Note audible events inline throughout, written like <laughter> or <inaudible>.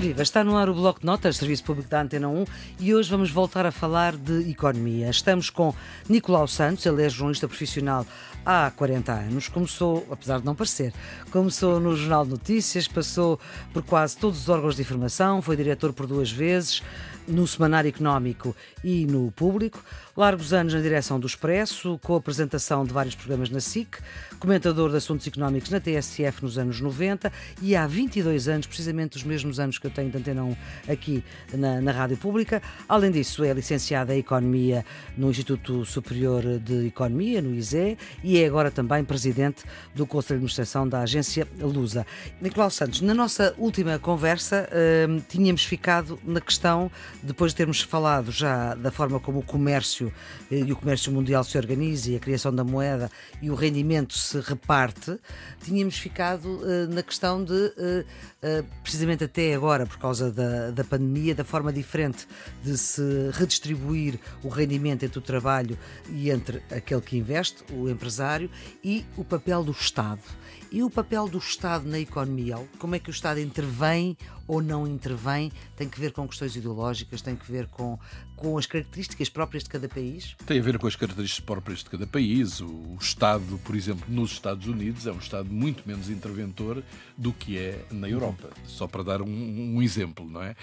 viva, está no ar o Bloco de Notas, Serviço Público da Antena 1, e hoje vamos voltar a falar de economia. Estamos com Nicolau Santos, ele é jornalista profissional há 40 anos. Começou, apesar de não parecer, começou no Jornal de Notícias, passou por quase todos os órgãos de informação, foi diretor por duas vezes, no Semanário Económico e no Público, largos anos na direção do Expresso, com a apresentação de vários programas na SIC, comentador de assuntos económicos na TSF nos anos 90 e há 22 anos, precisamente os mesmos anos que eu tenho de Antena 1 aqui na, na Rádio Pública. Além disso, é licenciada em Economia no Instituto Superior de Economia, no ISE, e é agora também presidente do Conselho de Administração da agência Lusa. Nicolau Santos, na nossa última conversa uh, tínhamos ficado na questão depois de termos falado já da forma como o comércio eh, e o comércio mundial se organiza e a criação da moeda e o rendimento se reparte, tínhamos ficado uh, na questão de, uh, precisamente até agora, por causa da, da pandemia, da forma diferente de se redistribuir o rendimento entre o trabalho e entre aquele que investe, o empresário, e o papel do Estado. E o papel do Estado na economia? Como é que o Estado intervém ou não intervém? Tem que ver com questões ideológicas, tem que ver com, com as características próprias de cada país? Tem a ver com as características próprias de cada país. O Estado, por exemplo, nos Estados Unidos é um Estado muito menos interventor do que é na Europa. Só para dar um, um exemplo, não é?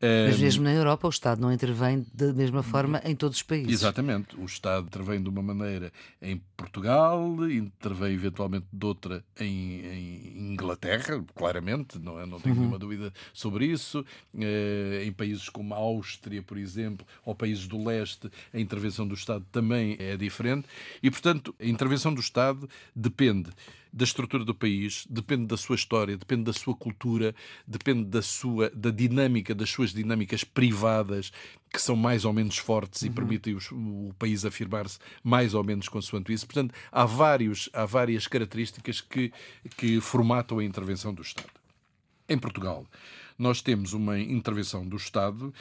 Mas mesmo na Europa o Estado não intervém da mesma forma em todos os países. Exatamente. O Estado intervém de uma maneira em Portugal, intervém eventualmente de outra em em, Inglaterra, claramente, não, é? não tenho uhum. nenhuma dúvida sobre isso. Eh, em países como a Áustria, por exemplo, ou países do leste, a intervenção do Estado também é diferente. E, portanto, a intervenção do Estado depende da estrutura do país, depende da sua história, depende da sua cultura, depende da sua da dinâmica, das suas dinâmicas privadas que são mais ou menos fortes uhum. e permitem os, o país afirmar-se mais ou menos consoante isso. Portanto, há, vários, há várias características que, que formatam a intervenção do Estado. Em Portugal, nós temos uma intervenção do Estado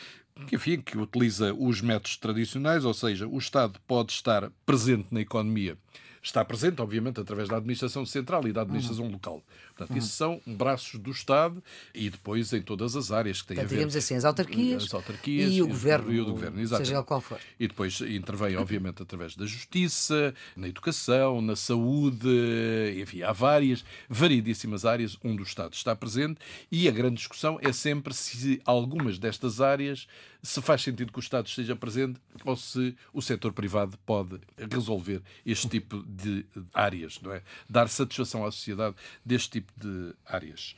que, enfim, que utiliza os métodos tradicionais, ou seja, o Estado pode estar presente na economia está presente, obviamente, através da administração central e da administração uhum. local. Portanto, uhum. isso são braços do Estado e depois em todas as áreas que têm então, a ver. Digamos assim, as autarquias, as autarquias e o governo, e o governo seja qual for. E depois intervém, obviamente, através da justiça, na educação, na saúde, enfim, há várias, variedíssimas áreas onde o Estado está presente e a grande discussão é sempre se algumas destas áreas se faz sentido que o Estado esteja presente ou se o setor privado pode resolver este tipo de áreas, não é? Dar satisfação à sociedade deste tipo de áreas.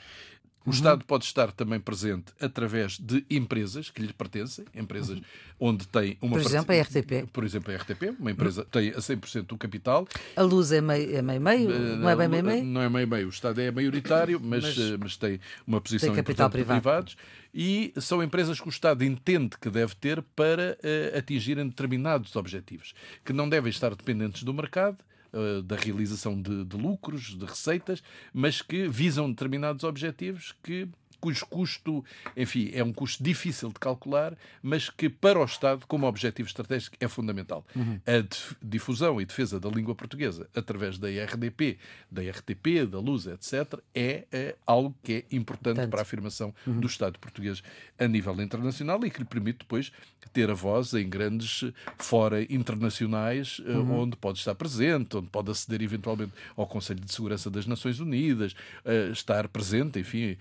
O uhum. Estado pode estar também presente através de empresas que lhe pertencem, empresas uhum. onde tem uma... Por exemplo, a RTP. Por exemplo, a RTP, uma empresa que tem a 100% do capital. A Luz é meio-meio? É meio, meio? Uh, não é bem meio-meio? Não é meio-meio. O Estado é maioritário, mas, mas, uh, mas tem uma posição tem capital privado. privados. E são empresas que o Estado entende que deve ter para uh, atingirem determinados objetivos, que não devem estar dependentes do mercado, eh, da realização de, de lucros, de receitas, mas que visam determinados objetivos que cujo custo, enfim, é um custo difícil de calcular, mas que para o Estado, como objetivo estratégico, é fundamental. Uhum. A difusão e defesa da língua portuguesa através da RDP, da RTP, da Luz, etc., é, é algo que é importante Tanto. para a afirmação uhum. do Estado português a nível internacional e que lhe permite depois ter a voz em grandes fora internacionais, eh, uhum. onde pode estar presente, onde pode aceder eventualmente ao Conselho de Segurança das Nações Unidas, uh, estar presente, enfim.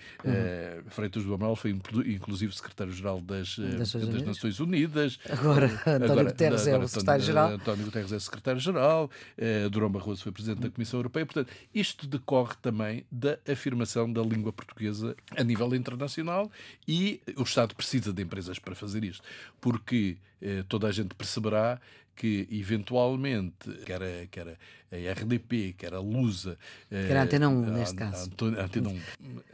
Uh, Freitas do Amaral foi inclusive secretário-geral das, eh, das, das Nações Unidas. Agora, António agora, Guterres é o secretário-geral. António Guterres é secretário-geral, eh, Durão Barroso foi presidente da Comissão Europeia. Portanto, isto decorre também da afirmação da língua portuguesa a nível internacional e o Estado precisa de empresas para fazer isto, porque eh, toda a gente perceberá que eventualmente, quer a, quer a RDP, quer a Lusa. Quer a Antena 1, neste a, caso. A, Antena 1.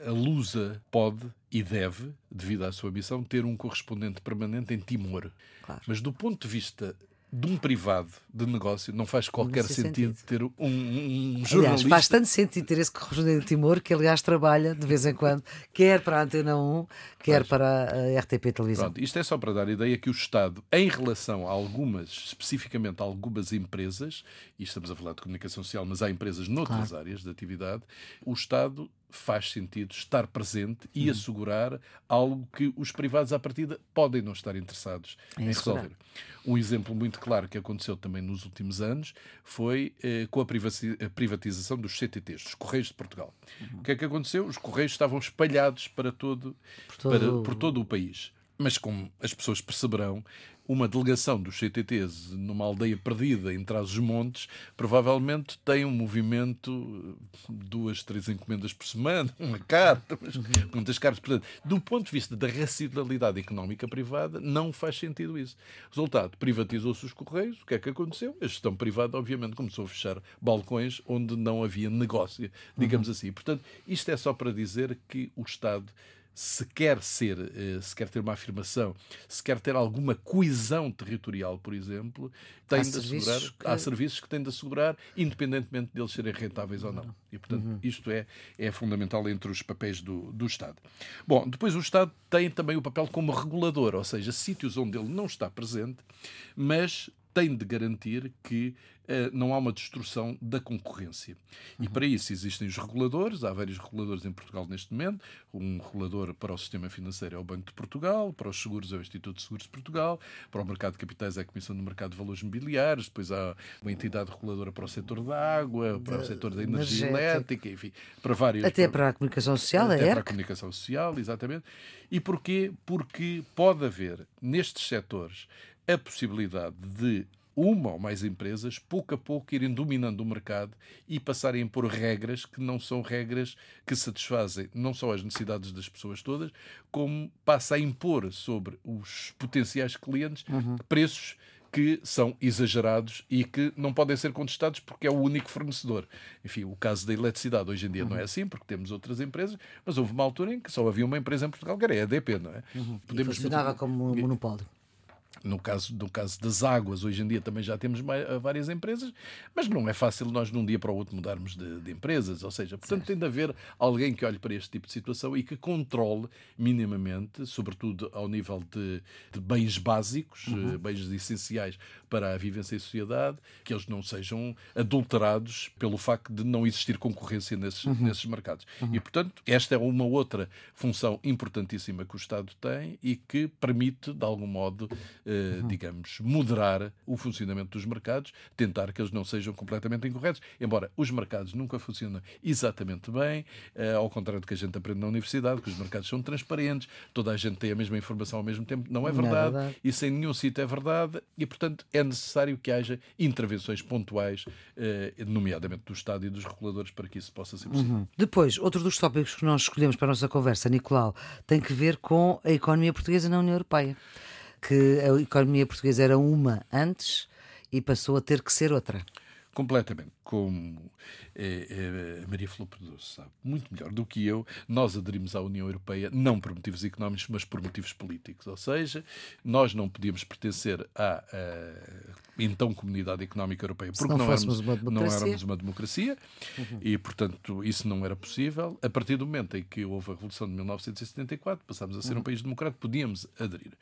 A Lusa pode e deve, devido à sua missão, ter um correspondente permanente em Timor. Claro. Mas do ponto de vista de um privado de negócio não faz qualquer sentido, sentido, ter um, um, jornalista. Aliás, faz tanto sentido ter esse correspondente de Timor que, aliás, trabalha de vez em quando, <laughs> quer para a Antena 1, quer Mas, para a RTP Televisão. Pronto, isto é só para dar a ideia que o Estado, em relação a algumas, especificamente a algumas empresas, e estamos a falar de comunicação social, mas há empresas noutras claro. áreas de atividade, o Estado faz sentido estar presente e uhum. assegurar algo que os privados à partida podem não estar interessados em, em resolver. Um exemplo muito claro que aconteceu também nos últimos anos foi eh, com a privatização dos CTTs, dos Correios de Portugal. Uhum. O que é que aconteceu? Os Correios estavam espalhados para todo, por todo, para, por todo o país. Mas como as pessoas perceberão, uma delegação dos CTTs numa aldeia perdida em Trás-os-Montes provavelmente tem um movimento duas, três encomendas por semana, <laughs> uma carta, muitas cartas. Portanto, do ponto de vista da racionalidade económica privada, não faz sentido isso. Resultado, privatizou-se os Correios. O que é que aconteceu? A gestão privada, obviamente, começou a fechar balcões onde não havia negócio, digamos uhum. assim. Portanto, isto é só para dizer que o Estado se quer ser, eh, se quer ter uma afirmação, se quer ter alguma coesão territorial, por exemplo, tem há de assegurar, que... há serviços que têm de assegurar, independentemente deles serem rentáveis ou não. E, portanto, uhum. isto é, é fundamental entre os papéis do, do Estado. Bom, depois o Estado tem também o papel como regulador, ou seja, sítios onde ele não está presente, mas tem de garantir que uh, não há uma destrução da concorrência. Uhum. E para isso existem os reguladores, há vários reguladores em Portugal neste momento. Um regulador para o sistema financeiro é o Banco de Portugal, para os seguros é o Instituto de Seguros de Portugal, para o mercado de capitais é a Comissão do Mercado de Valores Mobiliários, depois há uma entidade reguladora para o setor da água, para o setor da energia elétrica, enfim, para vários. Até para, para a comunicação social, até é para a comunicação social, exatamente. E porquê? Porque pode haver nestes setores a possibilidade de uma ou mais empresas, pouco a pouco, irem dominando o mercado e passarem a impor regras que não são regras que satisfazem não só as necessidades das pessoas todas, como passa a impor sobre os potenciais clientes uhum. preços que são exagerados e que não podem ser contestados porque é o único fornecedor. Enfim, o caso da eletricidade hoje em dia uhum. não é assim, porque temos outras empresas, mas houve uma altura em que só havia uma empresa em Portugal, que era a EDP, não é? Uhum. Podemos... E funcionava como monopólio. No caso, no caso das águas, hoje em dia também já temos eh, várias empresas, mas não é fácil nós de um dia para o outro mudarmos de, de empresas. Ou seja, portanto, certo. tem de haver alguém que olhe para este tipo de situação e que controle minimamente, sobretudo ao nível de, de bens básicos, uhum. Eh, bens essenciais para a vivência em sociedade, que eles não sejam adulterados pelo facto de não existir concorrência nesses, uhum. nesses mercados. Uhum. E, portanto, esta é uma outra função importantíssima que o Estado tem e que permite, de algum modo, eh, uhum. digamos, moderar o funcionamento dos mercados, tentar que eles não sejam completamente incorretos, embora os mercados nunca funcionem exatamente bem, eh, ao contrário do que a gente aprende na universidade, que os mercados são transparentes, toda a gente tem a mesma informação ao mesmo tempo, não é verdade, não é verdade. isso em nenhum sítio é verdade, e portanto é necessário que haja intervenções pontuais, eh, nomeadamente do Estado e dos reguladores, para que isso possa ser possível. Uhum. Depois, outro dos tópicos que nós escolhemos para a nossa conversa, Nicolau, tem que ver com a economia portuguesa na União Europeia que a economia portuguesa era uma antes e passou a ter que ser outra. Completamente. Como é, a Maria Filipe Doce sabe muito melhor do que eu, nós aderimos à União Europeia não por motivos económicos, mas por motivos políticos. Ou seja, nós não podíamos pertencer à, à então Comunidade Económica Europeia porque não, éramos, uma não éramos uma democracia uhum. e, portanto, isso não era possível. A partir do momento em que houve a Revolução de 1974, passámos a ser uhum. um país democrático, podíamos aderir.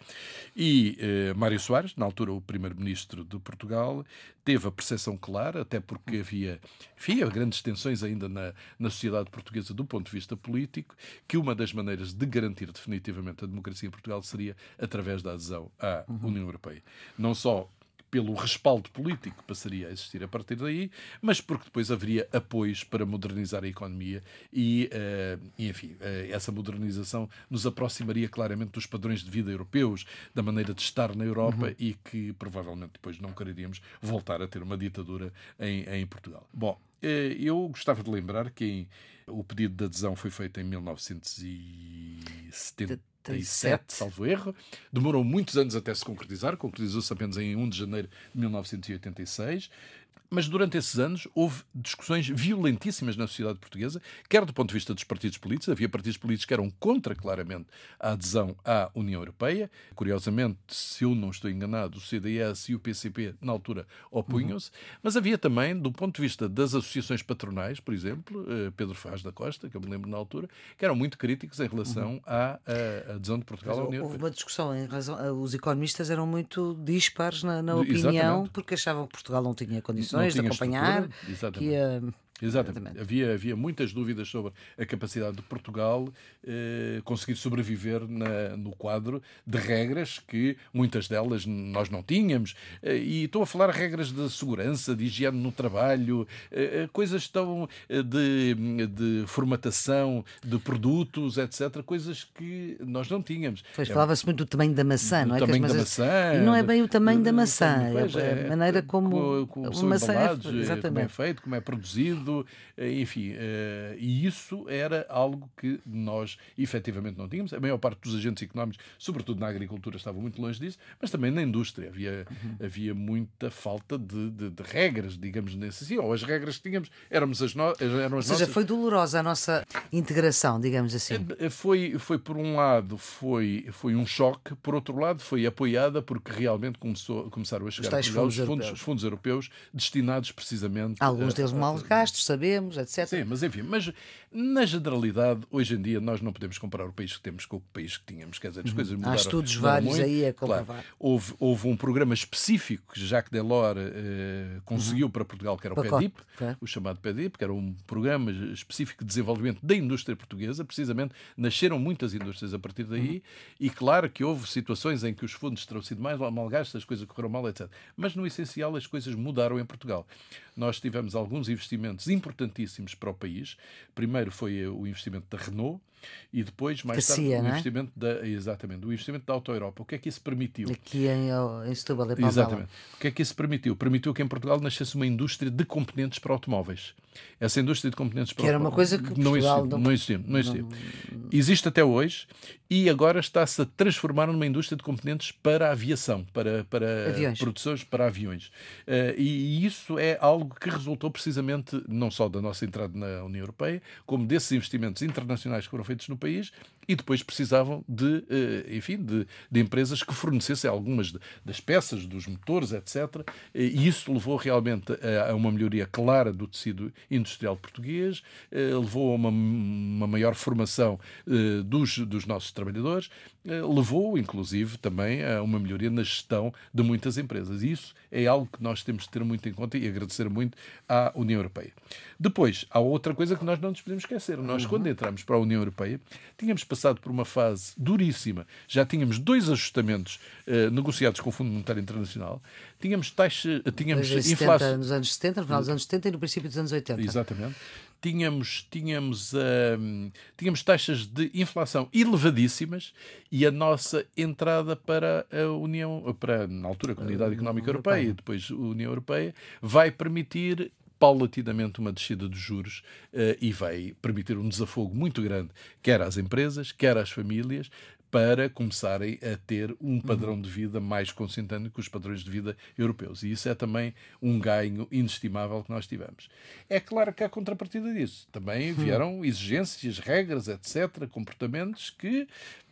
E eh, Mário Soares, na altura o primeiro-ministro de Portugal, teve a percepção clara, até porque havia, enfim, grandes tensões ainda na, na sociedade portuguesa do ponto de vista político, que uma das maneiras de garantir definitivamente a democracia em Portugal seria através da adesão à uhum. União Europeia. Não só pelo respaldo político que passaria a existir a partir daí, mas porque depois haveria apoios para modernizar a economia e, uh, e enfim, uh, essa modernização nos aproximaria claramente dos padrões de vida europeus, da maneira de estar na Europa uhum. e que provavelmente depois não quereríamos voltar a ter uma ditadura em, em Portugal. Bom, uh, eu gostava de lembrar que o pedido de adesão foi feito em 1970. 1987, salvo erro. Demorou muitos anos até se concretizar, concretizou-se apenas em 1 de janeiro de 1986. Mas durante esses anos houve discussões violentíssimas na sociedade portuguesa, quer do ponto de vista dos partidos políticos, havia partidos políticos que eram contra claramente a adesão à União Europeia. Curiosamente, se eu não estou enganado, o CDS e o PCP na altura opunham-se, uhum. mas havia também, do ponto de vista das associações patronais, por exemplo, eh, Pedro Faz da Costa, que eu me lembro na altura, que eram muito críticos em relação uhum. à, à, adesão de Portugal à União Europeia. Houve uma discussão em razão, os economistas eram muito dispares na, na opinião, Exatamente. porque achavam que Portugal não tinha condições de acompanhar, que ia Exatamente. Havia, havia muitas dúvidas sobre a capacidade de Portugal eh, conseguir sobreviver na, no quadro de regras que muitas delas nós não tínhamos. Eh, e estou a falar regras de segurança, de higiene no trabalho, eh, eh coisas tão eh, de, de formatação de produtos, etc. Coisas que nós não tínhamos. Pois é, falava-se muito do tamanho da maçã, não é? Tamanho da maçã. E não é bem o tamanho da maçã, é a maneira como, como, como maçã é, como é feito, como é produzido eh, enfim, eh, e isso era algo que nós efetivamente não tínhamos. A maior parte dos agentes económicos, sobretudo na agricultura, estavam muito longe disso, mas também na indústria havia, uhum. havia muita falta de, de, de, regras, digamos, nesse assim, ou as regras que tínhamos éramos as, no, eram as Ou seja, nossas... foi dolorosa a nossa integração, digamos assim. Eh, foi, foi por um lado, foi, foi um choque, por outro lado, foi apoiada porque realmente começou, começaram a chegar os, fundos, os fundos, fundos europeus destinados precisamente... Alguns deles mal gastos, sabemos, etc. Sim, mas enfim, mas na generalidade, hoje em dia, nós não podemos comparar o país que temos com o país que tínhamos. Quer dizer, as uhum. coisas mudaram. Há estudos vários muito. aí a comprovar. Claro, houve, houve um programa específico que Jacques Delors eh, conseguiu uhum. para Portugal, que era o PEDIP, o chamado PEDIP, que era um programa específico de desenvolvimento da indústria portuguesa. Precisamente, nasceram muitas indústrias a partir daí uhum. e claro que houve situações em que os fundos terão sido mais mal gastos, as coisas correram mal, etc. Mas, no essencial, as coisas mudaram em Portugal. Nós tivemos alguns investimentos importantíssimos para o país. Primeiro foi o investimento da Renault, e depois, mais tarde, o é? investimento da, exatamente, o investimento da Auto Europa. O que é que isso permitiu? Aqui em, em Setúbal, é Exatamente. O que é que isso permitiu? Permitiu que em Portugal nascesse uma indústria de componentes para automóveis. Essa indústria de componentes para que era uma coisa que não existia, não, não existia, não existia. Não... Existe até hoje e agora está-se a transformar numa indústria de componentes para a aviação, para, para aviões. produções para aviões. Uh, e, e isso é algo que resultou precisamente não só da nossa entrada na União Europeia, como desses investimentos internacionais que foram feitos no país e depois precisavam de, eh, enfim, de, de empresas que fornecessem algumas das peças, dos motores, etc. E isso levou realmente a, uma melhoria clara do tecido industrial português, eh, levou a uma, uma maior formação eh, dos, dos nossos trabalhadores, levou, inclusive, também a uma melhoria na gestão de muitas empresas. E isso é algo que nós temos de ter muito em conta e agradecer muito à União Europeia. Depois, há outra coisa que nós não nos podemos esquecer. Nós, uhum. quando entramos para a União Europeia, tínhamos passado por uma fase duríssima. Já tínhamos dois ajustamentos uh, negociados com o Fundo Monetário Internacional. Tínhamos taxa, tínhamos inflação nos anos 70, no final dos anos 70 e no princípio dos anos 80. Exatamente tínhamos, tínhamos, uh, tínhamos taxas de inflação elevadíssimas e a nossa entrada para a União, para, na altura, a Comunidade Económica Europeia e depois a União Europeia, vai permitir paulatinamente uma descida dos juros uh, e vai permitir um desafogo muito grande, quer às empresas, quer às famílias, para começarem a ter um padrão de vida mais consentâneo com os padrões de vida europeus. E isso é também um ganho inestimável que nós tivemos. É claro que há contrapartida disso. Também vieram exigências, regras, etc., comportamentos que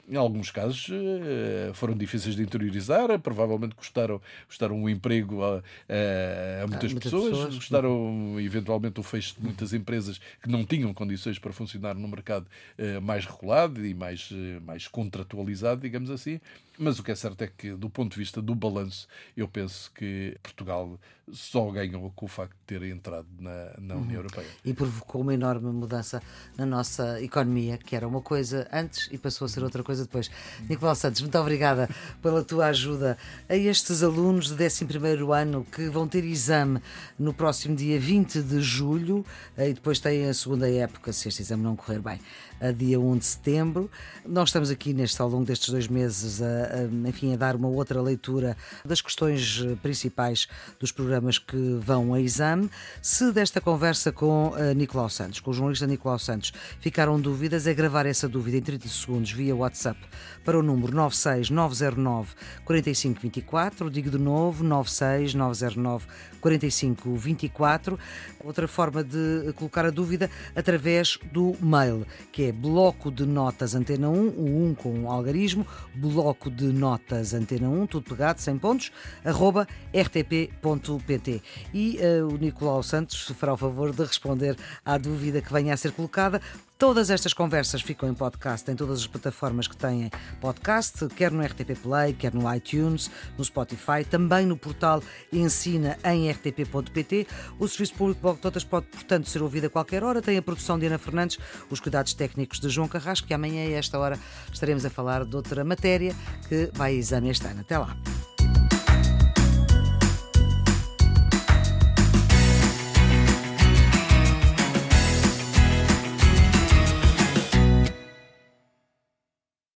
em alguns casos eh, foram difíceis de interiorizar, provavelmente custaram, custaram um emprego a, a, a muitas, muitas pessoas, pessoas, custaram eventualmente o fecho de muitas empresas que não tinham condições para funcionar no mercado eh, mais regulado e mais, eh, mais contratualizado, digamos assim. Mas o que é certo é que, do ponto de vista do balanço, eu penso que Portugal só ganhou com o facto de ter entrado na, na União uhum. Europeia. E provocou uma enorme mudança na nossa economia, que era uma coisa antes e passou a ser outra coisa depois. Nicolau Santos, muito obrigada pela tua ajuda a estes alunos de 11 ano que vão ter exame no próximo dia 20 de julho e depois têm a segunda época, se este exame não correr bem a dia 1 de setembro. Nós estamos aqui neste, ao longo destes dois meses a, enfim, a dar uma outra leitura das questões eh, principais dos programas que vão a exame. Se desta conversa com a Nicolau Santos, com o jornalista Nicolau Santos, ficaram dúvidas, é gravar essa dúvida em 30 segundos via WhatsApp para o número 96909 4524. Digo de novo, 96909 4524. Outra forma de colocar a dúvida através do mail, que é bloco de notas antena 1, o 1 com um algarismo, bloco de notas antena 1, tudo pegado, sem pontos, arroba rtp.pt. E uh, o Nicolau Santos fará o favor de responder à dúvida que venha a ser colocada Todas estas conversas ficam em podcast em todas as plataformas que têm podcast, quer no RTP Play, quer no iTunes, no Spotify, também no portal Ensina em rtp.pt. O Serviço Público Blog Totas pode, portanto, ser ouvido a qualquer hora. Tem a produção de Ana Fernandes, os cuidados técnicos de João Carrasco, que amanhã, a esta hora, estaremos a falar de outra matéria que vai a exame este ano. Até lá.